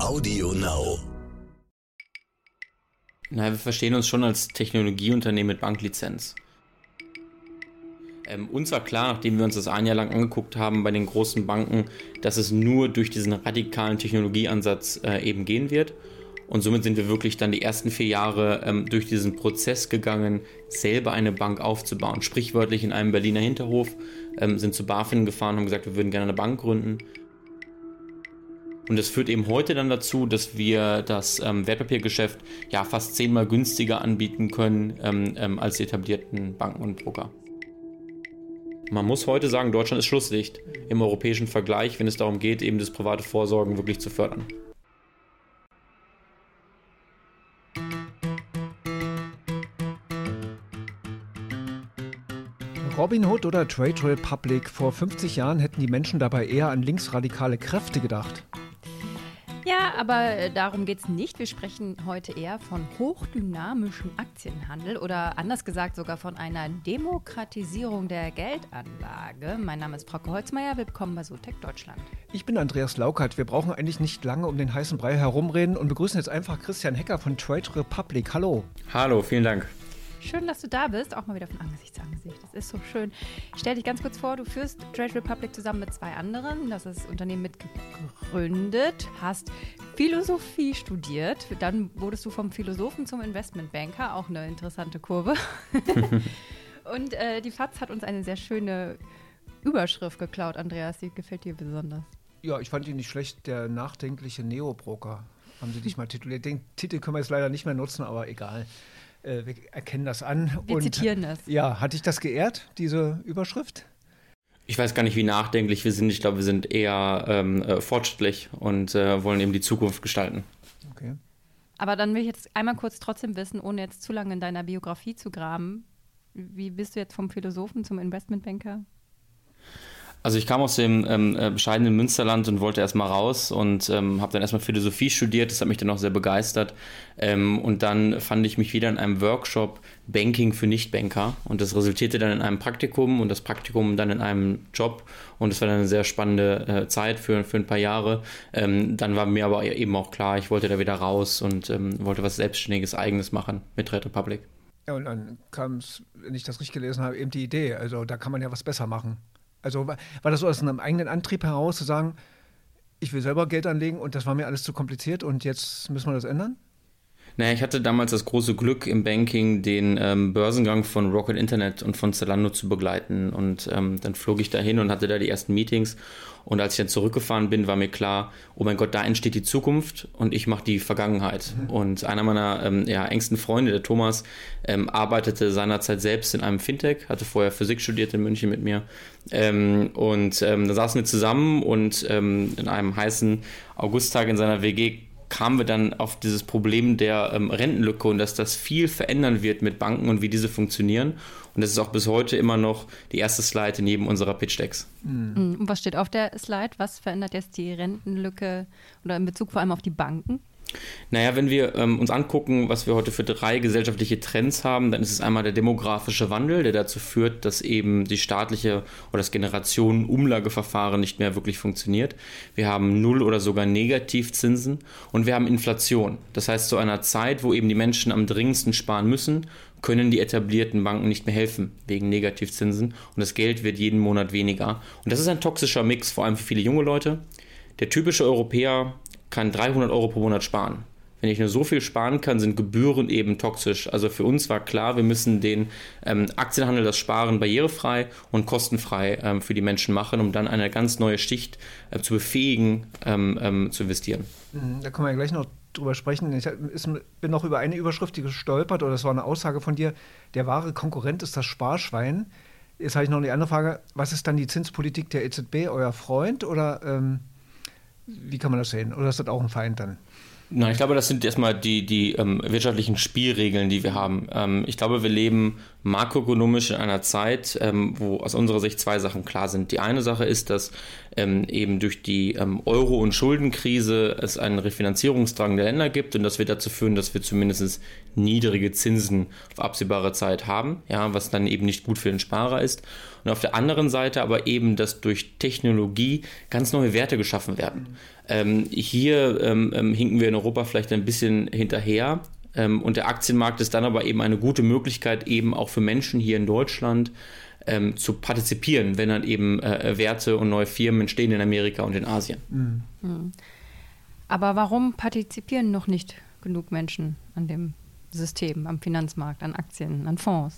Audio Now. Na, wir verstehen uns schon als Technologieunternehmen mit Banklizenz. Ähm, uns war klar, nachdem wir uns das ein Jahr lang angeguckt haben bei den großen Banken, dass es nur durch diesen radikalen Technologieansatz äh, eben gehen wird. Und somit sind wir wirklich dann die ersten vier Jahre ähm, durch diesen Prozess gegangen, selber eine Bank aufzubauen. Sprichwörtlich in einem Berliner Hinterhof, ähm, sind zu BaFin gefahren, haben gesagt, wir würden gerne eine Bank gründen. Und das führt eben heute dann dazu, dass wir das ähm, Wertpapiergeschäft ja fast zehnmal günstiger anbieten können ähm, ähm, als die etablierten Banken und Broker. Man muss heute sagen, Deutschland ist Schlusslicht im europäischen Vergleich, wenn es darum geht, eben das private Vorsorgen wirklich zu fördern. Robinhood oder Trade Republic, vor 50 Jahren hätten die Menschen dabei eher an linksradikale Kräfte gedacht. Ja, aber darum geht es nicht. Wir sprechen heute eher von hochdynamischem Aktienhandel oder anders gesagt sogar von einer Demokratisierung der Geldanlage. Mein Name ist Frauke Holzmeier. Willkommen bei Sotec Deutschland. Ich bin Andreas Laukert. Wir brauchen eigentlich nicht lange um den heißen Brei herumreden und begrüßen jetzt einfach Christian Hecker von Trade Republic. Hallo. Hallo, vielen Dank. Schön, dass du da bist, auch mal wieder von Angesicht zu Angesicht. Das ist so schön. Ich stell dich ganz kurz vor, du führst Trade Republic zusammen mit zwei anderen. Das ist Unternehmen mitgegründet, hast Philosophie studiert, dann wurdest du vom Philosophen zum Investmentbanker, auch eine interessante Kurve. Und äh, die FAZ hat uns eine sehr schöne Überschrift geklaut, Andreas. Die gefällt dir besonders. Ja, ich fand ihn nicht schlecht. Der nachdenkliche Neobroker haben sie dich mal tituliert. Den Titel können wir jetzt leider nicht mehr nutzen, aber egal. Äh, wir erkennen das an. Wir und, zitieren es. Ja, hat dich das geehrt, diese Überschrift? Ich weiß gar nicht, wie nachdenklich wir sind. Ich glaube, wir sind eher ähm, äh, fortschrittlich und äh, wollen eben die Zukunft gestalten. Okay. Aber dann will ich jetzt einmal kurz trotzdem wissen, ohne jetzt zu lange in deiner Biografie zu graben, wie bist du jetzt vom Philosophen zum Investmentbanker? Also ich kam aus dem ähm, äh, bescheidenen Münsterland und wollte erstmal raus und ähm, habe dann erstmal Philosophie studiert. Das hat mich dann auch sehr begeistert. Ähm, und dann fand ich mich wieder in einem Workshop Banking für Nichtbanker. Und das resultierte dann in einem Praktikum und das Praktikum dann in einem Job. Und das war dann eine sehr spannende äh, Zeit für, für ein paar Jahre. Ähm, dann war mir aber eben auch klar, ich wollte da wieder raus und ähm, wollte was Selbstständiges, Eigenes machen mit Red Republic. Ja, und dann kam es, wenn ich das richtig gelesen habe, eben die Idee. Also da kann man ja was besser machen. Also war das so aus einem eigenen Antrieb heraus zu sagen, ich will selber Geld anlegen und das war mir alles zu kompliziert und jetzt müssen wir das ändern? Naja, ich hatte damals das große Glück im Banking, den ähm, Börsengang von Rocket Internet und von Zalando zu begleiten. Und ähm, dann flog ich dahin und hatte da die ersten Meetings. Und als ich dann zurückgefahren bin, war mir klar, oh mein Gott, da entsteht die Zukunft und ich mache die Vergangenheit. Mhm. Und einer meiner ähm, ja, engsten Freunde, der Thomas, ähm, arbeitete seinerzeit selbst in einem Fintech, hatte vorher Physik studiert in München mit mir. Ähm, und ähm, da saßen wir zusammen und ähm, in einem heißen Augusttag in seiner WG kamen wir dann auf dieses Problem der ähm, Rentenlücke und dass das viel verändern wird mit Banken und wie diese funktionieren. Und das ist auch bis heute immer noch die erste Slide in jedem unserer Pitch-Decks. Mhm. Und was steht auf der Slide? Was verändert jetzt die Rentenlücke oder in Bezug vor allem auf die Banken? Naja, wenn wir ähm, uns angucken, was wir heute für drei gesellschaftliche Trends haben, dann ist es einmal der demografische Wandel, der dazu führt, dass eben die staatliche oder das Generationenumlageverfahren nicht mehr wirklich funktioniert. Wir haben Null- oder sogar Negativzinsen und wir haben Inflation. Das heißt, zu einer Zeit, wo eben die Menschen am dringendsten sparen müssen, können die etablierten Banken nicht mehr helfen wegen Negativzinsen und das Geld wird jeden Monat weniger. Und das ist ein toxischer Mix, vor allem für viele junge Leute. Der typische Europäer kann 300 Euro pro Monat sparen. Wenn ich nur so viel sparen kann, sind Gebühren eben toxisch. Also für uns war klar, wir müssen den ähm, Aktienhandel, das Sparen barrierefrei und kostenfrei ähm, für die Menschen machen, um dann eine ganz neue Schicht äh, zu befähigen, ähm, ähm zu investieren. Mhm, da können wir ja gleich noch drüber sprechen. Ich bin noch über eine Überschrift gestolpert, oder das war eine Aussage von dir, der wahre Konkurrent ist das Sparschwein. Jetzt habe ich noch eine andere Frage. Was ist dann die Zinspolitik der EZB, euer Freund? Oder ähm, wie kann man das sehen? Oder ist das auch ein Feind dann? Nein, ich glaube, das sind erstmal die, die ähm, wirtschaftlichen Spielregeln, die wir haben. Ähm, ich glaube, wir leben makroökonomisch in einer Zeit, ähm, wo aus unserer Sicht zwei Sachen klar sind. Die eine Sache ist, dass ähm, eben durch die ähm, Euro- und Schuldenkrise es einen Refinanzierungsdrang der Länder gibt und das wird dazu führen, dass wir zumindest niedrige Zinsen auf absehbare Zeit haben, ja, was dann eben nicht gut für den Sparer ist. Und auf der anderen Seite aber eben, dass durch Technologie ganz neue Werte geschaffen werden. Ähm, hier ähm, ähm hinken wir in Europa vielleicht ein bisschen hinterher. Ähm, und der Aktienmarkt ist dann aber eben eine gute Möglichkeit, eben auch für Menschen hier in Deutschland ähm, zu partizipieren, wenn dann eben äh, Werte und neue Firmen entstehen in Amerika und in Asien. Mhm. mhm. Aber warum partizipieren noch nicht genug Menschen an dem System, am Finanzmarkt, an Aktien, an Fonds?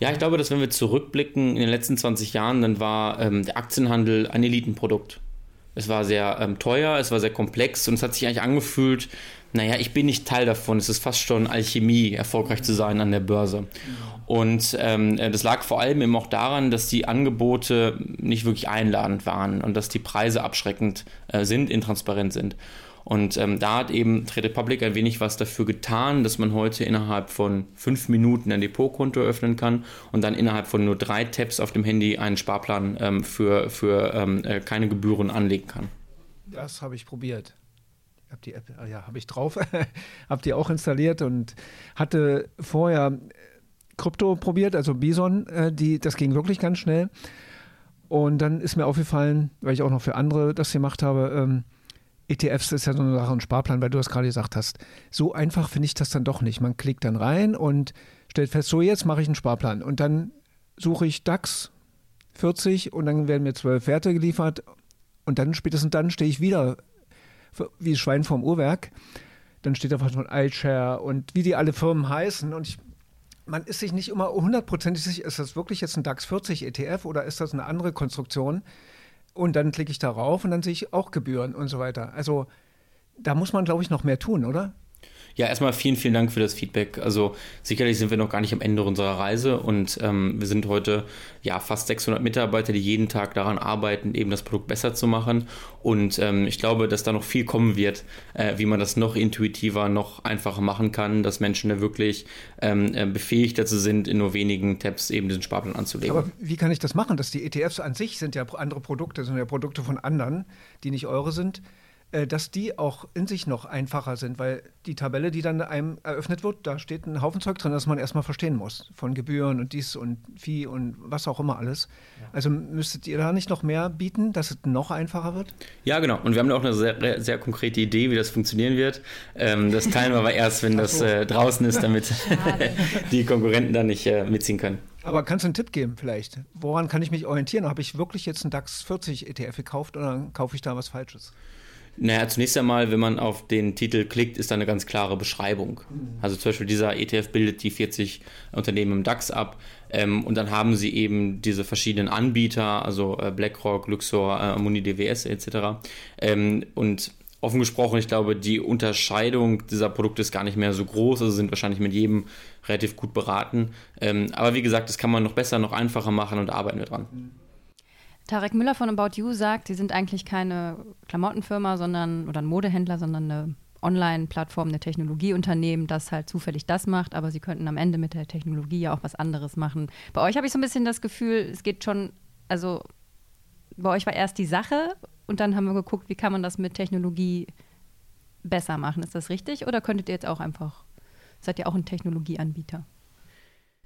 Ja, ich glaube, dass wenn wir zurückblicken in den letzten 20 Jahren, dann war ähm, der Aktienhandel ein Elitenprodukt. Es war sehr ähm, teuer, es war sehr komplex und es hat sich eigentlich angefühlt, naja, ich bin nicht Teil davon. Es ist fast schon Alchemie, erfolgreich zu sein an der Börse. Und ähm, das lag vor allem eben auch daran, dass die Angebote nicht wirklich einladend waren und dass die Preise abschreckend äh, sind, intransparent sind. Und ähm, da hat eben Trade Republic ein wenig was dafür getan, dass man heute innerhalb von fünf Minuten ein Depotkonto öffnen kann und dann innerhalb von nur drei Tabs auf dem Handy einen Sparplan ähm, für, für ähm, äh, keine Gebühren anlegen kann. Das habe ich probiert. Habe die App, ah ja, habe ich drauf, habe die auch installiert und hatte vorher Krypto probiert, also Bison, äh, die, das ging wirklich ganz schnell. Und dann ist mir aufgefallen, weil ich auch noch für andere das gemacht habe, ähm, ETFs ist ja so eine Sache, ein Sparplan, weil du das gerade gesagt hast. So einfach finde ich das dann doch nicht. Man klickt dann rein und stellt fest, so jetzt mache ich einen Sparplan. Und dann suche ich DAX 40 und dann werden mir zwölf Werte geliefert. Und dann spätestens dann stehe ich wieder wie Schwein vorm Uhrwerk. Dann steht da was von iShare und wie die alle Firmen heißen. Und ich, man ist sich nicht immer hundertprozentig sicher, ist das wirklich jetzt ein DAX 40 ETF oder ist das eine andere Konstruktion? Und dann klicke ich darauf und dann sehe ich auch Gebühren und so weiter. Also da muss man, glaube ich, noch mehr tun, oder? Ja, erstmal vielen, vielen Dank für das Feedback. Also sicherlich sind wir noch gar nicht am Ende unserer Reise und ähm, wir sind heute ja fast 600 Mitarbeiter, die jeden Tag daran arbeiten, eben das Produkt besser zu machen. Und ähm, ich glaube, dass da noch viel kommen wird, äh, wie man das noch intuitiver, noch einfacher machen kann, dass Menschen da wirklich ähm, äh, befähigt dazu sind, in nur wenigen Tabs eben diesen Sparplan anzulegen. Aber wie kann ich das machen? Dass die ETFs an sich sind ja andere Produkte, sind ja Produkte von anderen, die nicht eure sind. Äh, dass die auch in sich noch einfacher sind, weil die Tabelle, die dann einem eröffnet wird, da steht ein Haufen Zeug drin, das man erstmal verstehen muss. Von Gebühren und dies und Vieh und was auch immer alles. Ja. Also müsstet ihr da nicht noch mehr bieten, dass es noch einfacher wird? Ja, genau. Und wir haben auch eine sehr, sehr konkrete Idee, wie das funktionieren wird. Ähm, das teilen wir aber erst, wenn das äh, draußen ist, damit die Konkurrenten dann nicht äh, mitziehen können. Aber kannst du einen Tipp geben vielleicht? Woran kann ich mich orientieren? Habe ich wirklich jetzt einen DAX 40 ETF gekauft oder kaufe ich da was Falsches? Naja, zunächst einmal, wenn man auf den Titel klickt, ist da eine ganz klare Beschreibung. Mhm. Also zum Beispiel dieser ETF bildet die 40 Unternehmen im DAX ab ähm, und dann haben sie eben diese verschiedenen Anbieter, also äh, BlackRock, Luxor, äh, Muni DWS etc. Ähm, und offen gesprochen, ich glaube, die Unterscheidung dieser Produkte ist gar nicht mehr so groß, also sind wahrscheinlich mit jedem relativ gut beraten. Ähm, aber wie gesagt, das kann man noch besser, noch einfacher machen und arbeiten wir dran. Tarek Müller von About You sagt, sie sind eigentlich keine Klamottenfirma, sondern oder ein Modehändler, sondern eine Online-Plattform, eine Technologieunternehmen, das halt zufällig das macht, aber sie könnten am Ende mit der Technologie ja auch was anderes machen. Bei euch habe ich so ein bisschen das Gefühl, es geht schon, also bei euch war erst die Sache und dann haben wir geguckt, wie kann man das mit Technologie besser machen. Ist das richtig? Oder könntet ihr jetzt auch einfach, seid ihr auch ein Technologieanbieter?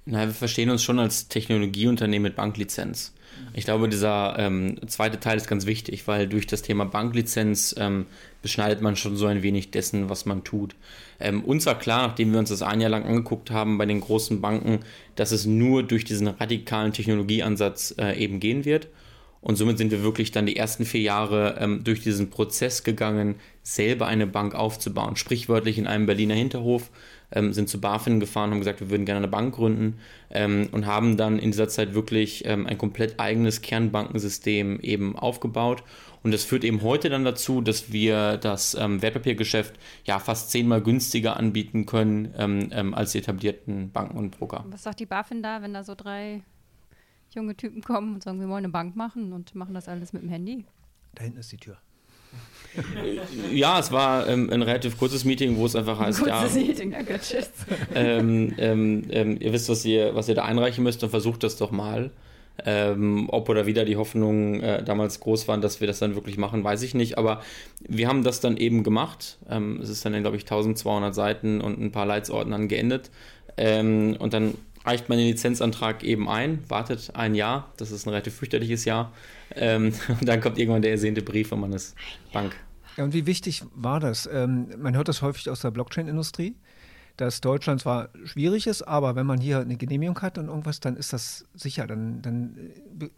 Na, wir verstehen uns schon als Technologieunternehmen mit Banklizenz. Ich glaube, dieser ähm, zweite Teil ist ganz wichtig, weil durch das Thema Banklizenz ähm, beschneidet man schon so ein wenig dessen, was man tut. Ähm, uns war klar, nachdem wir uns das ein Jahr lang angeguckt haben bei den großen Banken, dass es nur durch diesen radikalen Technologieansatz äh, eben gehen wird. Und somit sind wir wirklich dann die ersten vier Jahre ähm, durch diesen Prozess gegangen, selber eine Bank aufzubauen. Sprichwörtlich in einem Berliner Hinterhof ähm, sind zu BaFin gefahren, haben gesagt, wir würden gerne eine Bank gründen ähm, und haben dann in dieser Zeit wirklich ähm, ein komplett eigenes Kernbankensystem eben aufgebaut. Und das führt eben heute dann dazu, dass wir das ähm, Wertpapiergeschäft ja fast zehnmal günstiger anbieten können ähm, ähm, als die etablierten Banken und Broker. Was sagt die BaFin da, wenn da so drei junge Typen kommen und sagen, wir wollen eine Bank machen und machen das alles mit dem Handy? Da hinten ist die Tür. Ja, es war ähm, ein relativ kurzes Meeting, wo es einfach heißt, kurzes ja, Meeting, danke, tschüss. Ähm, ähm, ähm, ihr wisst, was ihr, was ihr da einreichen müsst und versucht das doch mal. Ähm, ob oder wieder die Hoffnungen äh, damals groß waren, dass wir das dann wirklich machen, weiß ich nicht. Aber wir haben das dann eben gemacht. Ähm, es ist dann, glaube ich, 1200 Seiten und ein paar Leitsordnern geendet. Und dann reicht man den Lizenzantrag eben ein, wartet ein Jahr, das ist ein relativ fürchterliches Jahr, ähm, und dann kommt irgendwann der ersehnte Brief und man ist Bank. Ja, und wie wichtig war das? Ähm, man hört das häufig aus der Blockchain-Industrie dass Deutschland zwar schwierig ist, aber wenn man hier eine Genehmigung hat und irgendwas, dann ist das sicher. Dann, dann äh,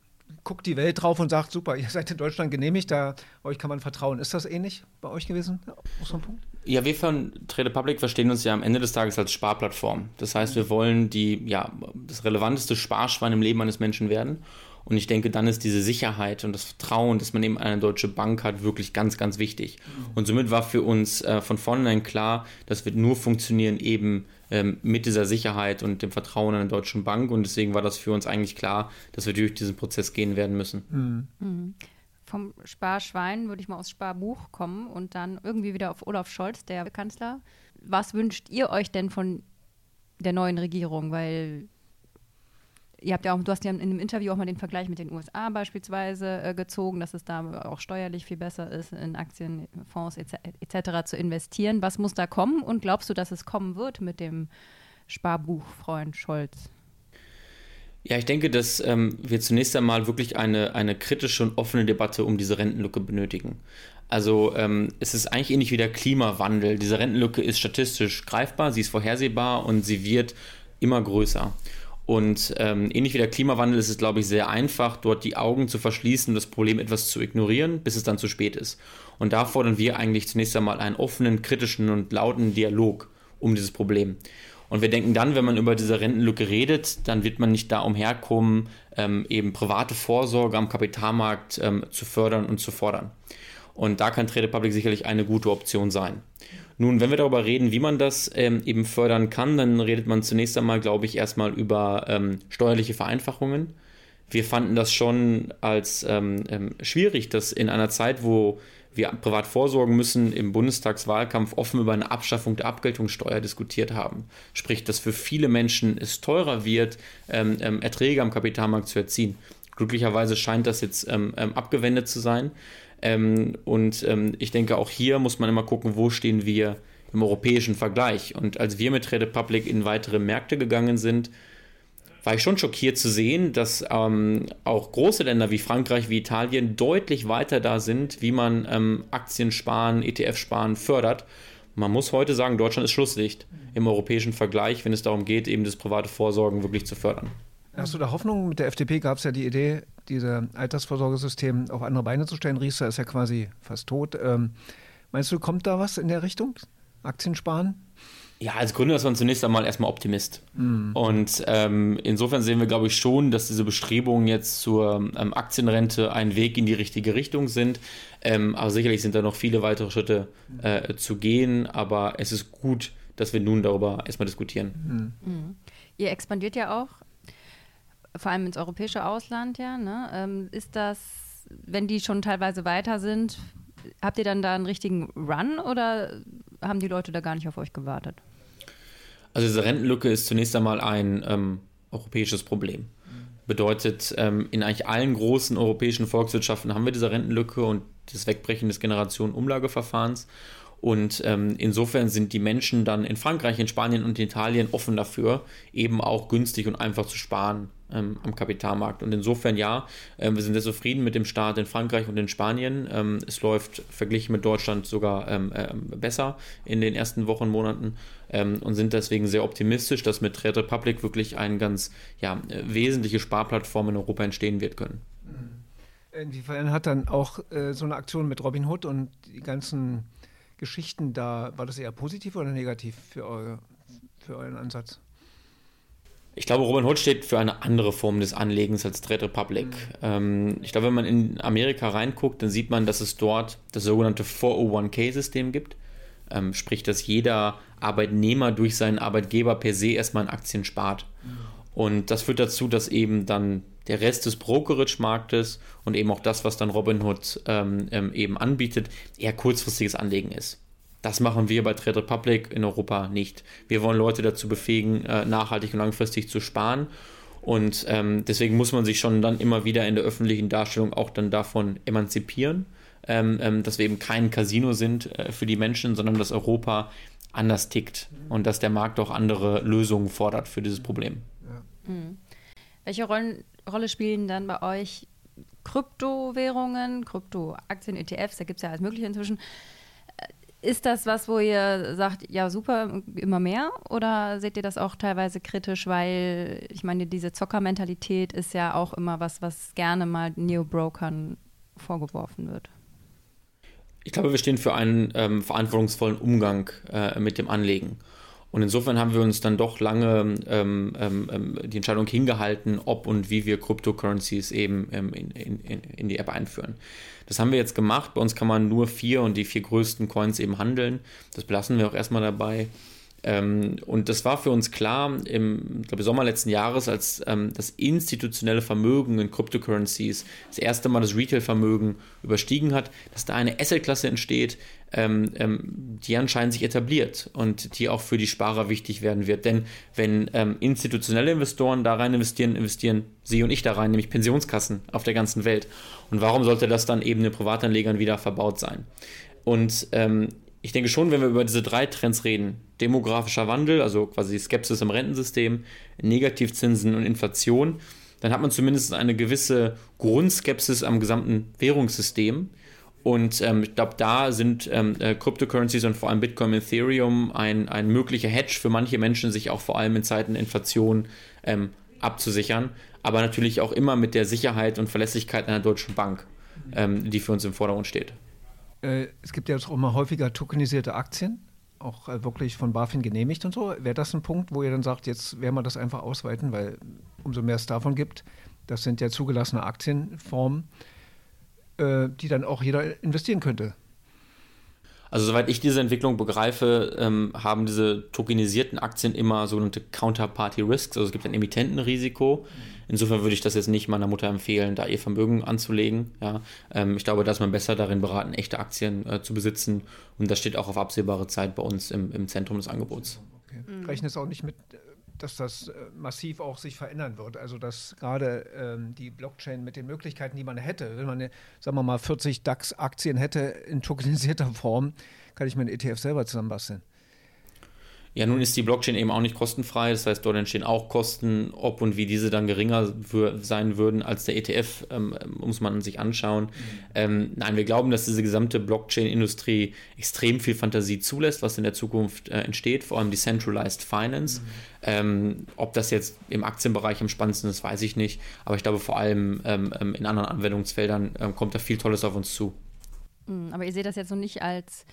guckt die Welt drauf und sagt, super, ihr seid in Deutschland genehmigt, da euch kann man vertrauen. Ist das ähnlich bei euch gewesen? so Ja, wir von Trade Public verstehen uns ja am Ende des Tages als Sparplattform. Das heißt, wir wollen die, ja, das relevanteste Sparschwein im Leben eines Menschen werden. Und ich denke, dann ist diese Sicherheit und das Vertrauen, dass man eben eine deutsche Bank hat, wirklich ganz, ganz wichtig. Und somit war für uns äh, von vornherein klar, das wird nur funktionieren eben ähm, mit dieser Sicherheit und dem Vertrauen an eine deutsche Bank. Und deswegen war das für uns eigentlich klar, dass wir durch diesen Prozess gehen werden müssen. Mhm. Vom Sparschwein würde ich mal aufs Sparbuch kommen und dann irgendwie wieder auf Olaf Scholz, der Kanzler. Was wünscht ihr euch denn von der neuen Regierung? Weil ihr habt ja auch, du hast ja in einem Interview auch mal den Vergleich mit den USA beispielsweise äh, gezogen, dass es da auch steuerlich viel besser ist, in Aktien, Fonds etc. Et zu investieren. Was muss da kommen und glaubst du, dass es kommen wird mit dem Sparbuchfreund Scholz? Ja, ich denke, dass ähm, wir zunächst einmal wirklich eine, eine kritische und offene Debatte um diese Rentenlücke benötigen. Also ähm, es ist eigentlich ähnlich wie der Klimawandel. Diese Rentenlücke ist statistisch greifbar, sie ist vorhersehbar und sie wird immer größer. Und ähm, ähnlich wie der Klimawandel ist es, glaube ich, sehr einfach, dort die Augen zu verschließen das Problem etwas zu ignorieren, bis es dann zu spät ist. Und da fordern wir eigentlich zunächst einmal einen offenen, kritischen und lauten Dialog um dieses Problem. Und wir denken dann, wenn man über diese Rentenlücke redet, dann wird man nicht da umherkommen, ähm, eben private Vorsorge am Kapitalmarkt ähm, zu fördern und zu fordern. Und da kann Trade Public sicherlich eine gute Option sein. Nun, wenn wir darüber reden, wie man das ähm, eben fördern kann, dann redet man zunächst einmal, glaube ich, erstmal über ähm, steuerliche Vereinfachungen. Wir fanden das schon als ähm, ähm, schwierig, dass in einer Zeit, wo wir privat vorsorgen müssen, im Bundestagswahlkampf offen über eine Abschaffung der Abgeltungssteuer diskutiert haben. Sprich, dass für viele Menschen es teurer wird, ähm, ähm, Erträge am Kapitalmarkt zu erzielen. Glücklicherweise scheint das jetzt abgewendet zu sein. Ähm, und ähm, ich denke, auch hier muss man immer gucken, wo stehen wir im europäischen Vergleich. Und als wir mit Trade Republic in weitere Märkte gegangen sind, war ich schon schockiert zu sehen, dass ähm, auch große Länder wie Frankreich, wie Italien deutlich weiter da sind, wie man ähm, Aktien sparen, ETF sparen fördert. Man muss heute sagen, Deutschland ist Schlusslicht im europäischen Vergleich, wenn es darum geht, eben das private Vorsorgen wirklich zu fördern. Hast du da Hoffnung? Mit der FDP gab es ja die Idee, diese Altersvorsorgesystem auf andere Beine zu stellen. Riester ist ja quasi fast tot. Ähm, meinst du, kommt da was in der Richtung? Aktien sparen? Ja, als Gründer ist man zunächst einmal erstmal Optimist. Mm. Und ähm, insofern sehen wir, glaube ich, schon, dass diese Bestrebungen jetzt zur ähm, Aktienrente ein Weg in die richtige Richtung sind. Ähm, aber sicherlich sind da noch viele weitere Schritte äh, zu gehen. Aber es ist gut, dass wir nun darüber erstmal diskutieren. Mm. Mm. Ihr expandiert ja auch vor allem ins europäische Ausland, ja, ne? Ähm, ist das, wenn die schon teilweise weiter sind, habt ihr dann da einen richtigen Run oder haben die Leute da gar nicht auf euch gewartet? Also diese Rentenlücke ist zunächst einmal ein ähm, europäisches Problem. Bedeutet, ähm, in eigentlich allen großen europäischen Volkswirtschaften haben wir diese Rentenlücke und das Wegbrechen des Generationenumlageverfahrens. Und ähm, insofern sind die Menschen dann in Frankreich, in Spanien und in Italien offen dafür, eben auch günstig und einfach zu sparen ähm, am Kapitalmarkt. Und insofern ja, äh, wir sind sehr zufrieden mit dem Start in Frankreich und in Spanien. Ähm, es läuft verglichen mit Deutschland sogar äh, besser in den ersten Wochen, Monaten ähm, und sind deswegen sehr optimistisch, dass mit Trade Republic wirklich eine ganz ja, wesentliche Sparplattform in Europa entstehen wird können. Inwiefern hat dann auch äh, so eine Aktion mit Robin Hood und die ganzen Geschichten da, war das eher positiv oder negativ für, eure, für euren Ansatz? Ich glaube, Robin Hood steht für eine andere Form des Anlegens als Trade Republic. Mhm. Ähm, ich glaube, wenn man in Amerika reinguckt, dann sieht man, dass es dort das sogenannte 401k-System gibt. Ähm, sprich, dass jeder Arbeitnehmer durch seinen Arbeitgeber per se erstmal in Aktien spart. Mhm. Und das führt dazu, dass eben dann der Rest des Brokerage-Marktes und eben auch das, was dann Robinhood ähm, ähm, eben anbietet, eher kurzfristiges Anlegen ist. Das machen wir bei Trade Republic in Europa nicht. Wir wollen Leute dazu befähigen, äh, nachhaltig und langfristig zu sparen. Und ähm, deswegen muss man sich schon dann immer wieder in der öffentlichen Darstellung auch dann davon emanzipieren, ähm, ähm, dass wir eben kein Casino sind äh, für die Menschen, sondern dass Europa anders tickt und dass der Markt auch andere Lösungen fordert für dieses Problem. Ja. Mhm. Welche Rollen, Rolle spielen dann bei euch Kryptowährungen, Kryptoaktien, ETFs? Da gibt es ja alles Mögliche inzwischen. Ist das was, wo ihr sagt, ja super, immer mehr? Oder seht ihr das auch teilweise kritisch, weil ich meine, diese Zockermentalität ist ja auch immer was, was gerne mal Neo-Brokern vorgeworfen wird? Ich glaube, wir stehen für einen ähm, verantwortungsvollen Umgang äh, mit dem Anlegen. Und insofern haben wir uns dann doch lange ähm, ähm, ähm die Entscheidung hingehalten, ob und wie wir Cryptocurrencies eben ähm, in, in, in, die App einführen. Das haben wir jetzt gemacht. Bei uns kann man nur vier und die vier größten Coins eben handeln. Das belassen wir auch erstmal dabei. Ähm, und das war für uns klar im glaube, Sommer letzten Jahres, als ähm, das institutionelle Vermögen in Cryptocurrencies das erste Mal das Retail-Vermögen überstiegen hat, dass da eine Asset-Klasse entsteht, ähm, ähm, die anscheinend sich etabliert und die auch für die Sparer wichtig werden wird. Denn wenn ähm, institutionelle Investoren da rein investieren, investieren Sie und ich da rein, nämlich Pensionskassen auf der ganzen Welt. Und warum sollte das dann eben den Privatanlegern wieder verbaut sein? Und ähm, ich denke schon, wenn wir über diese drei Trends reden, demografischer Wandel, also quasi Skepsis im Rentensystem, Negativzinsen und Inflation, dann hat man zumindest eine gewisse Grundskepsis am gesamten Währungssystem. Und ähm, ich glaube, da sind ähm, äh, Cryptocurrencies und vor allem Bitcoin und Ethereum ein, ein möglicher Hedge für manche Menschen, sich auch vor allem in Zeiten Inflation ähm, abzusichern. Aber natürlich auch immer mit der Sicherheit und Verlässlichkeit einer deutschen Bank, ähm, die für uns im Vordergrund steht. Äh, es gibt ja jetzt auch immer häufiger tokenisierte Aktien, auch äh, wirklich von BaFin genehmigt und so. Wäre das ein Punkt, wo ihr dann sagt, jetzt werden wir das einfach ausweiten, weil umso mehr es davon gibt, das sind ja zugelassene Aktienformen, äh, die dann auch jeder investieren könnte. Also soweit ich diese Entwicklung begreife, ähm, haben diese tokenisierten Aktien immer sogenannte Counterparty Risks. Also es gibt ein Emittentenrisiko. Insofern würde ich das jetzt nicht meiner Mutter empfehlen, da ihr Vermögen anzulegen. Ja, ähm, ich glaube, dass man besser darin beraten, echte Aktien äh, zu besitzen. Und das steht auch auf absehbare Zeit bei uns im, im Zentrum des Angebots. Okay. Mhm. Rechne es auch nicht mit dass das äh, massiv auch sich verändern wird. Also dass gerade ähm, die Blockchain mit den Möglichkeiten, die man hätte, wenn man, eine, sagen wir mal, 40 DAX-Aktien hätte in tokenisierter Form, kann ich mir einen ETF selber zusammenbasteln. Ja, nun ist die Blockchain eben auch nicht kostenfrei. Das heißt, dort entstehen auch Kosten. Ob und wie diese dann geringer sein würden als der ETF, ähm, muss man sich anschauen. Mhm. Ähm, nein, wir glauben, dass diese gesamte Blockchain-Industrie extrem viel Fantasie zulässt, was in der Zukunft äh, entsteht, vor allem Decentralized Finance. Mhm. Ähm, ob das jetzt im Aktienbereich am spannendsten ist, weiß ich nicht. Aber ich glaube, vor allem ähm, ähm, in anderen Anwendungsfeldern ähm, kommt da viel Tolles auf uns zu. Mhm, aber ihr seht das jetzt noch nicht als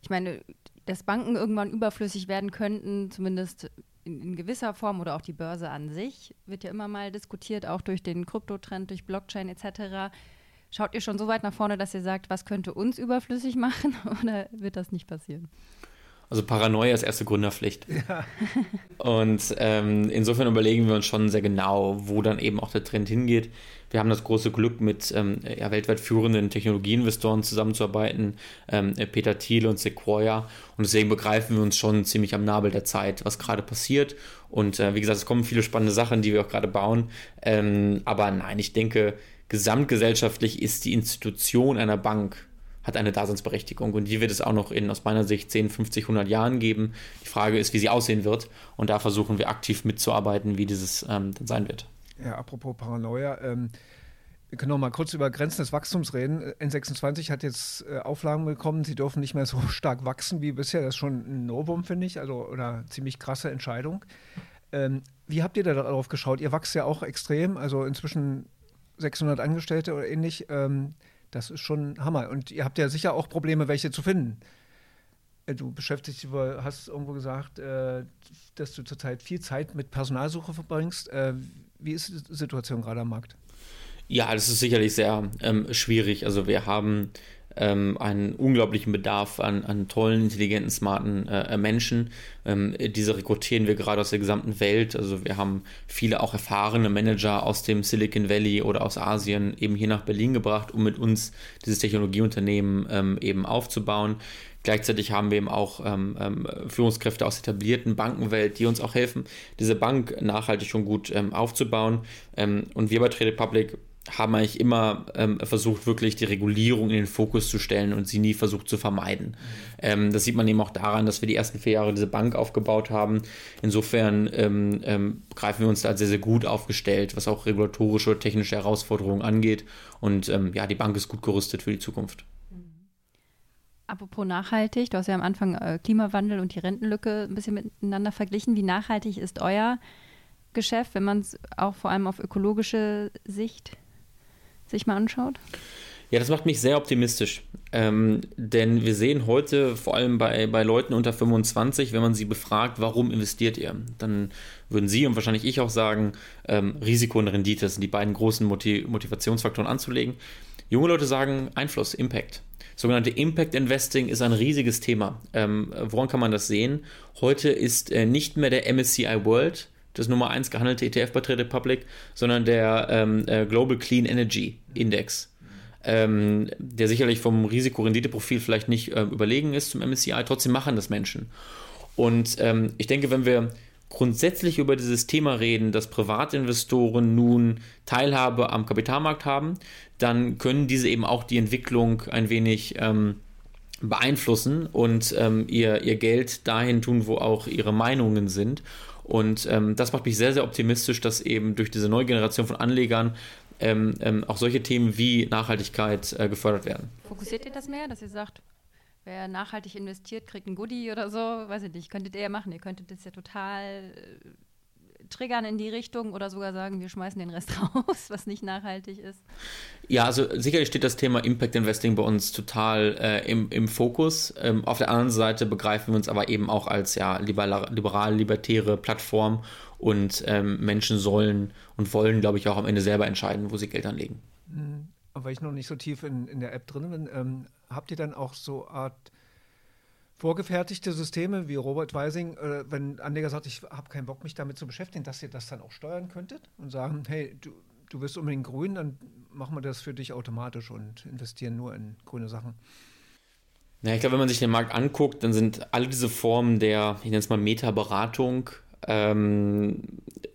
ich meine, dass Banken irgendwann überflüssig werden könnten, zumindest in, in, gewisser Form oder auch die Börse an sich, wird ja immer mal diskutiert, auch durch den Kryptotrend, durch Blockchain etc. Schaut ihr schon so weit nach vorne, dass ihr sagt, was könnte uns überflüssig machen oder wird das nicht passieren? Also Paranoia ist erste Gründerpflicht. Ja. Und ähm, insofern überlegen wir uns schon sehr genau, wo dann eben auch der Trend hingeht. Wir haben das große Glück, mit ähm, ja, weltweit führenden Technologieinvestoren zusammenzuarbeiten, ähm, Peter Thiel und Sequoia. Und deswegen begreifen wir uns schon ziemlich am Nabel der Zeit, was gerade passiert. Und äh, wie gesagt, es kommen viele spannende Sachen, die wir auch gerade bauen. Ähm, aber nein, ich denke, gesamtgesellschaftlich ist die Institution einer Bank hat eine Daseinsberechtigung und die wird es auch noch in aus meiner Sicht 10, 50, 100 Jahren geben. Die Frage ist, wie sie aussehen wird und da versuchen wir aktiv mitzuarbeiten, wie dieses ähm, dann sein wird. Ja, apropos Paranoia, ähm, wir können noch mal kurz über Grenzen des Wachstums reden. N26 hat jetzt äh, Auflagen bekommen, sie dürfen nicht mehr so stark wachsen wie bisher. Das ist schon ein Novum, finde ich, also oder ziemlich krasse Entscheidung. Ähm, wie habt ihr da darauf geschaut? Ihr wachst ja auch extrem, also inzwischen 600 Angestellte oder ähnlich. Ähm, das ist schon Hammer. Und ihr habt ja sicher auch Probleme, welche zu finden. Äh, du beschäftigst dich, hast irgendwo gesagt, äh, dass du zurzeit viel Zeit mit Personalsuche verbringst. Äh, wie ist die Situation gerade am Markt? Ja, das ist sicherlich sehr ähm, schwierig. Also wir haben ähm, einen unglaublichen Bedarf an, an tollen, intelligenten, smarten äh, Menschen. Ähm, diese rekrutieren wir gerade aus der gesamten Welt. Also wir haben viele auch erfahrene Manager aus dem Silicon Valley oder aus Asien eben hier nach Berlin gebracht, um mit uns dieses Technologieunternehmen ähm, eben aufzubauen. Gleichzeitig haben wir eben auch ähm, ähm, Führungskräfte aus der etablierten Bankenwelt, die uns auch helfen, diese Bank nachhaltig und gut ähm, aufzubauen. Ähm, und wir bei Trade Republic haben eigentlich immer ähm, versucht, wirklich die Regulierung in den Fokus zu stellen und sie nie versucht zu vermeiden. Ähm, das sieht man eben auch daran, dass wir die ersten vier Jahre diese Bank aufgebaut haben. Insofern ähm, ähm greifen wir uns da sehr, sehr gut aufgestellt, was auch regulatorische und technische Herausforderungen angeht. Und ähm, ja, die Bank ist gut gerüstet für die Zukunft. Apropos nachhaltig, du hast ja am Anfang äh, Klimawandel und die Rentenlücke ein bisschen miteinander verglichen. Wie nachhaltig ist euer Geschäft, wenn man es auch vor allem auf ökologische Sicht sich mal anschaut? Ja, das macht mich sehr optimistisch. Ähm, denn wir sehen heute vor allem bei, bei Leuten unter 25, wenn man sie befragt, warum investiert ihr? Dann würden sie und wahrscheinlich ich auch sagen, ähm, Risiko und Rendite sind die beiden großen Motiv Motivationsfaktoren anzulegen. Junge Leute sagen Einfluss, Impact. Sogenannte Impact Investing ist ein riesiges Thema. Ähm, woran kann man das sehen? Heute ist äh, nicht mehr der MSCI World das Nummer 1 gehandelte ETF bei Trade Republic, sondern der ähm, äh, Global Clean Energy Index. Ähm, der sicherlich vom Risiko-Rendite-Profil vielleicht nicht äh, überlegen ist zum MSCI, trotzdem machen das Menschen. Und ähm, ich denke, wenn wir grundsätzlich über dieses Thema reden, dass Privatinvestoren nun Teilhabe am Kapitalmarkt haben, dann können diese eben auch die Entwicklung ein wenig ähm, beeinflussen und ähm, ihr, ihr Geld dahin tun, wo auch ihre Meinungen sind. Und ähm, das macht mich sehr, sehr optimistisch, dass eben durch diese neue Generation von Anlegern ähm, ähm, auch solche Themen wie Nachhaltigkeit äh, gefördert werden. Fokussiert ihr das mehr, dass ihr sagt, wer nachhaltig investiert, kriegt ein Goodie oder so? Weiß ich nicht, könntet ihr ja machen. Ihr könntet das ja total äh, triggern in die Richtung oder sogar sagen, wir schmeißen den Rest raus, was nicht nachhaltig ist? Ja, also sicherlich steht das Thema Impact Investing bei uns total äh, im, im Fokus. Ähm, auf der anderen Seite begreifen wir uns aber eben auch als ja, liberal-libertäre Plattform und ähm, Menschen sollen und wollen, glaube ich, auch am Ende selber entscheiden, wo sie Geld anlegen. Mhm. weil ich noch nicht so tief in, in der App drin bin, ähm, habt ihr dann auch so Art vorgefertigte Systeme wie Robert Weising, äh, wenn Anleger sagt, ich habe keinen Bock, mich damit zu beschäftigen, dass ihr das dann auch steuern könntet und sagen, hey, du, du bist unbedingt grün, dann machen wir das für dich automatisch und investieren nur in grüne Sachen. Ja, ich glaube, wenn man sich den Markt anguckt, dann sind alle diese Formen der, ich nenne es mal Meta-Beratung, ähm,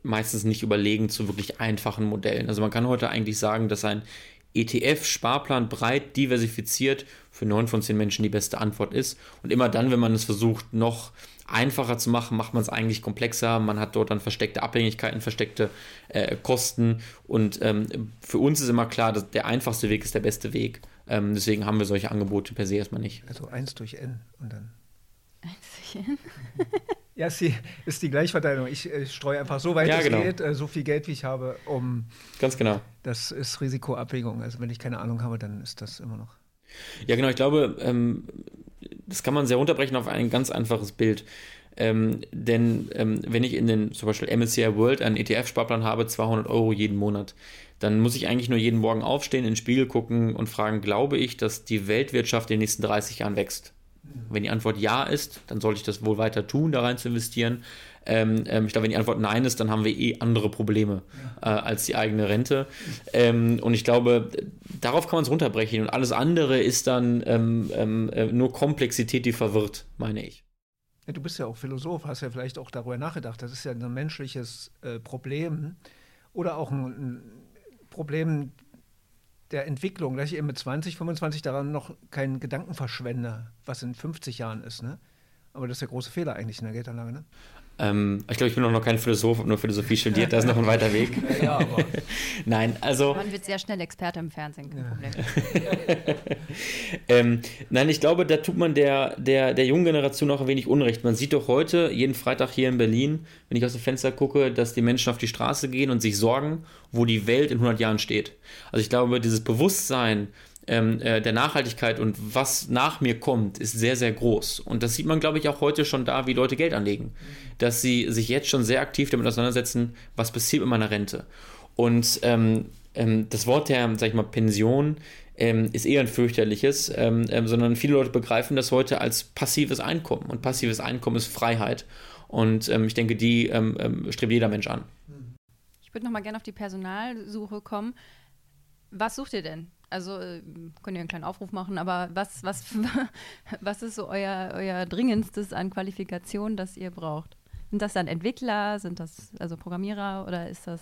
meistens nicht überlegen zu wirklich einfachen Modellen. Also man kann heute eigentlich sagen, dass ein ETF-Sparplan breit diversifiziert für neun von zehn Menschen die beste Antwort ist. Und immer dann, wenn man es versucht, noch einfacher zu machen, macht man es eigentlich komplexer. Man hat dort dann versteckte Abhängigkeiten, versteckte äh, Kosten. Und ähm, für uns ist immer klar, dass der einfachste Weg ist der beste Weg. Ähm, deswegen haben wir solche Angebote per se erstmal nicht. Also eins durch N und dann. Eins durch N? Ja, sie ist die Gleichverteilung. Ich, ich streue einfach so weit ja, es genau. geht, äh, so viel Geld, wie ich habe, um. Ganz genau. Das ist Risikoabwägung. Also, wenn ich keine Ahnung habe, dann ist das immer noch. Ja, genau. Ich glaube, ähm, das kann man sehr runterbrechen auf ein ganz einfaches Bild. Ähm, denn ähm, wenn ich in den zum Beispiel MSCI World einen ETF-Sparplan habe, 200 Euro jeden Monat, dann muss ich eigentlich nur jeden Morgen aufstehen, in den Spiegel gucken und fragen, glaube ich, dass die Weltwirtschaft in den nächsten 30 Jahren wächst? Wenn die Antwort ja ist, dann sollte ich das wohl weiter tun, da rein zu investieren. Ähm, ähm, ich glaube, wenn die Antwort nein ist, dann haben wir eh andere Probleme äh, als die eigene Rente. Ähm, und ich glaube, darauf kann man es runterbrechen. Und alles andere ist dann ähm, ähm, äh, nur Komplexität, die verwirrt, meine ich. Ja, du bist ja auch Philosoph, hast ja vielleicht auch darüber nachgedacht. Das ist ja ein menschliches äh, Problem oder auch ein, ein Problem der Entwicklung, dass ich eben mit 20, 25 daran noch keinen Gedanken verschwende, was in 50 Jahren ist. Ne? Aber das ist der große Fehler eigentlich in der Geldanlage. Ne? Ähm, ich glaube, ich bin noch kein Philosoph, habe nur Philosophie studiert, da ist noch ein weiter Weg. Ja, aber. Nein, also. Man wird sehr schnell Experte im Fernsehen, kein ja. Problem. ähm, nein, ich glaube, da tut man der, der, der jungen Generation auch ein wenig Unrecht. Man sieht doch heute, jeden Freitag hier in Berlin, wenn ich aus dem Fenster gucke, dass die Menschen auf die Straße gehen und sich sorgen, wo die Welt in 100 Jahren steht. Also ich glaube, dieses Bewusstsein, ähm, äh, der Nachhaltigkeit und was nach mir kommt, ist sehr, sehr groß. Und das sieht man, glaube ich, auch heute schon da, wie Leute Geld anlegen. Dass sie sich jetzt schon sehr aktiv damit auseinandersetzen, was passiert mit meiner Rente. Und ähm, ähm, das Wort der, sag ich mal, Pension ähm, ist eher ein fürchterliches, ähm, ähm, sondern viele Leute begreifen das heute als passives Einkommen. Und passives Einkommen ist Freiheit. Und ich denke, die strebt jeder Mensch an. Ich würde noch mal gerne auf die Personalsuche kommen. Was sucht ihr denn? Also äh, könnt ihr einen kleinen Aufruf machen, aber was, was, was ist so euer, euer dringendstes an Qualifikationen, das ihr braucht? Sind das dann Entwickler, sind das also Programmierer oder ist das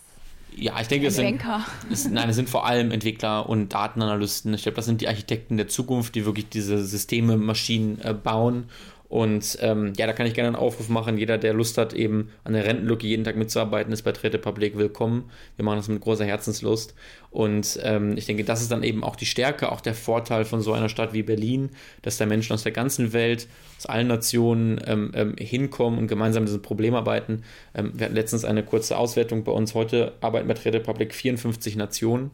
ja, ich denke, es sind, es, nein, es sind vor allem Entwickler und Datenanalysten. Ich glaube, das sind die Architekten der Zukunft, die wirklich diese Systeme, Maschinen äh, bauen und ähm, ja, da kann ich gerne einen Aufruf machen. Jeder, der Lust hat, eben an der Rentenlücke jeden Tag mitzuarbeiten, ist bei Trade Public willkommen. Wir machen das mit großer Herzenslust. Und ähm, ich denke, das ist dann eben auch die Stärke, auch der Vorteil von so einer Stadt wie Berlin, dass da Menschen aus der ganzen Welt, aus allen Nationen ähm, ähm hinkommen und gemeinsam dieses Problem arbeiten. Ähm, wir hatten letztens eine kurze Auswertung bei uns. Heute arbeiten bei Trade Public 54 Nationen.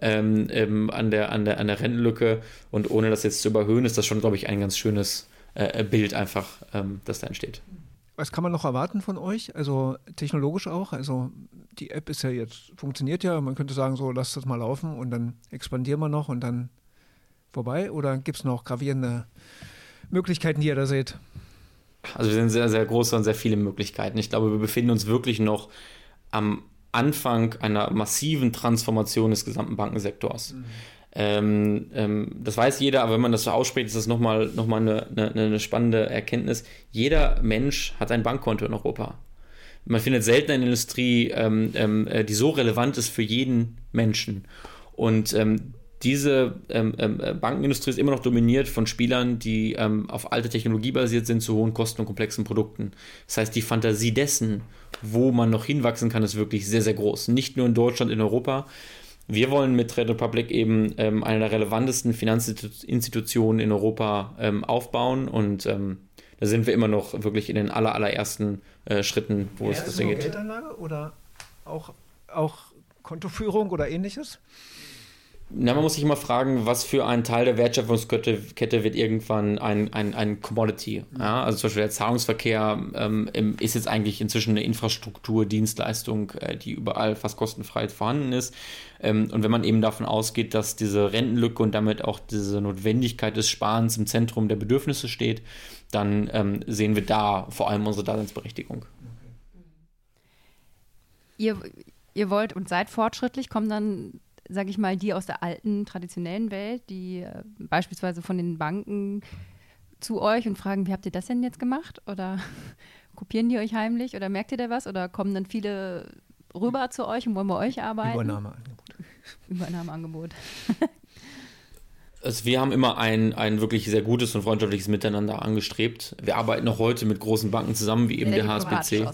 Ähm, an, der, an, der, an der Rentenlücke und ohne das jetzt zu überhöhen, ist das schon, glaube ich, ein ganz schönes äh, äh, Bild einfach, ähm, das da entsteht. Was kann man noch erwarten von euch? Also technologisch auch? Also die App ist ja jetzt, funktioniert ja, man könnte sagen, so lasst das mal laufen und dann expandieren wir noch und dann vorbei? Oder gibt es noch gravierende Möglichkeiten, die ihr da seht? Also wir sind sehr, sehr große und sehr viele Möglichkeiten. Ich glaube, wir befinden uns wirklich noch am Anfang einer massiven Transformation des gesamten Bankensektors. Mhm. Ähm, ähm, das weiß jeder, aber wenn man das so ausspricht, ist das nochmal noch mal eine, eine, eine spannende Erkenntnis. Jeder Mensch hat ein Bankkonto in Europa. Man findet selten eine Industrie, ähm, ähm äh, die so relevant ist für jeden Menschen. Und ähm, diese ähm, äh, Bankenindustrie ist immer noch dominiert von Spielern, die auf alte Technologie basiert sind, zu hohen Kosten und komplexen Produkten. Das heißt, die Fantasie dessen, wo man noch hinwachsen kann, ist wirklich sehr, sehr groß. Nicht nur in Deutschland, in Europa, wir wollen mit Trade Republic eben ähm, eine der relevantesten Finanzinstitutionen in Europa ähm, aufbauen und ähm, da sind wir immer noch wirklich in den aller, allerersten äh, Schritten, wo ja, es das geht. Geldanlage oder auch, auch Kontoführung oder ähnliches? Na, man muss sich immer fragen, was für ein Teil der Wertschöpfungskette wird irgendwann ein, ein, ein Commodity. Ja? Also zum Beispiel der Zahlungsverkehr ähm, ist jetzt eigentlich inzwischen eine Infrastruktur, Dienstleistung, äh, die überall fast kostenfrei vorhanden ist. Ähm, und wenn man eben davon ausgeht, dass diese Rentenlücke und damit auch diese Notwendigkeit des Sparens im Zentrum der Bedürfnisse steht, dann ähm, sehen wir da vor allem unsere Daseinsberechtigung. Ihr, ihr wollt und seid fortschrittlich, kommen dann sage ich mal, die aus der alten, traditionellen Welt, die äh, beispielsweise von den Banken zu euch und fragen, wie habt ihr das denn jetzt gemacht? Oder kopieren die euch heimlich? Oder merkt ihr da was? Oder kommen dann viele rüber zu euch und wollen bei euch arbeiten? Übernahmeangebot. Übernahmeangebot. Also wir haben immer ein, ein wirklich sehr gutes und freundschaftliches Miteinander angestrebt. Wir arbeiten auch heute mit großen Banken zusammen, wie eben der HSBC.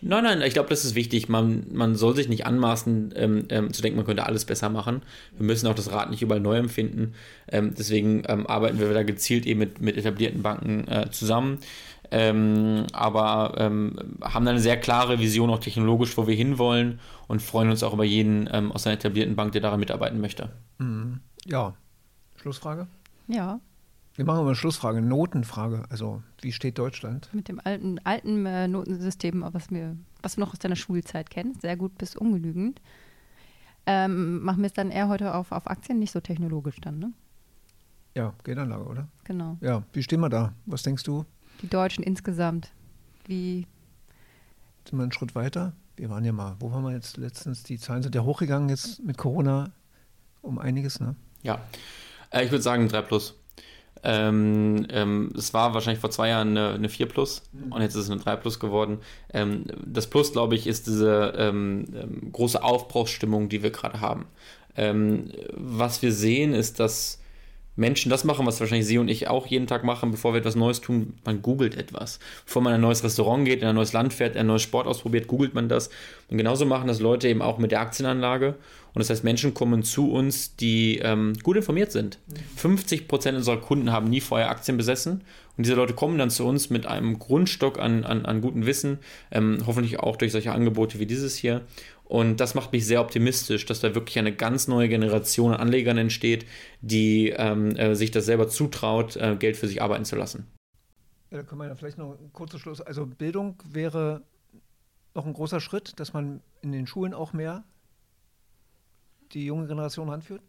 Nein, nein, ich glaube, das ist wichtig. Man, man soll sich nicht anmaßen, ähm, ähm, zu denken, man könnte alles besser machen. Wir müssen auch das Rad nicht überall neu empfinden. Ähm, deswegen ähm, arbeiten wir da gezielt eben mit, mit etablierten Banken äh, zusammen. Ähm, aber ähm, haben da eine sehr klare Vision, auch technologisch, wo wir hinwollen und freuen uns auch über jeden aus einer etablierten Bank, der daran mitarbeiten möchte. Mhm. Ja. Schlussfrage? Ja. Wir machen mal eine Schlussfrage, Notenfrage. Also, wie steht Deutschland? Mit dem alten, alten äh, Notensystem, was wir, was wir noch aus deiner Schulzeit kennen. Sehr gut bis ungenügend. Ähm, machen wir es dann eher heute auf, auf Aktien, nicht so technologisch dann, ne? Ja, Geldanlage, oder? Genau. Ja, wie stehen wir da? Was denkst du? Die Deutschen insgesamt. Wie. Sind wir einen Schritt weiter? Wir waren ja mal, wo waren wir jetzt letztens? Die Zahlen sind ja hochgegangen jetzt mit Corona um einiges, ne? Ja. Äh, ich würde sagen 3 plus. Ähm, ähm, es war wahrscheinlich vor zwei Jahren eine, eine 4 Plus mhm. und jetzt ist es eine 3 Plus geworden. Ähm, das Plus, glaube ich, ist diese ähm, ähm, große Aufbruchsstimmung, die wir gerade haben. Ähm, was wir sehen, ist, dass Menschen das machen, was wahrscheinlich Sie und ich auch jeden Tag machen, bevor wir etwas Neues tun. Man googelt etwas. Bevor man in ein neues Restaurant geht, in ein neues Land fährt, ein neues Sport ausprobiert, googelt man das. Und genauso machen das Leute eben auch mit der Aktienanlage. Und das heißt, Menschen kommen zu uns, die ähm, gut informiert sind. 50 Prozent unserer Kunden haben nie vorher Aktien besessen. Und diese Leute kommen dann zu uns mit einem Grundstock an, an, an gutem Wissen, ähm, hoffentlich auch durch solche Angebote wie dieses hier. Und das macht mich sehr optimistisch, dass da wirklich eine ganz neue Generation an Anlegern entsteht, die ähm, äh, sich das selber zutraut, äh, Geld für sich arbeiten zu lassen. Ja, da können wir ja vielleicht noch ein kurzer Schluss. Also Bildung wäre noch ein großer Schritt, dass man in den Schulen auch mehr die junge Generation anführt?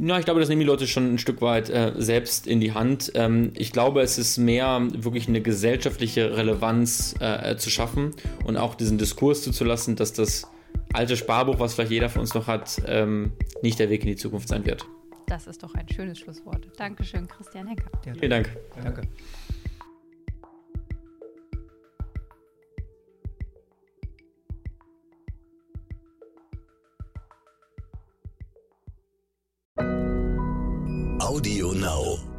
Ja, ich glaube, das nehmen die Leute schon ein Stück weit äh, selbst in die Hand. Ähm, ich glaube, es ist mehr wirklich eine gesellschaftliche Relevanz äh, zu schaffen und auch diesen Diskurs zuzulassen, dass das alte Sparbuch, was vielleicht jeder von uns noch hat, ähm, nicht der Weg in die Zukunft sein wird. Das ist doch ein schönes Schlusswort. Dankeschön, Christian Hecker. Ja, Vielen Dank. Ja, danke. Audio Now.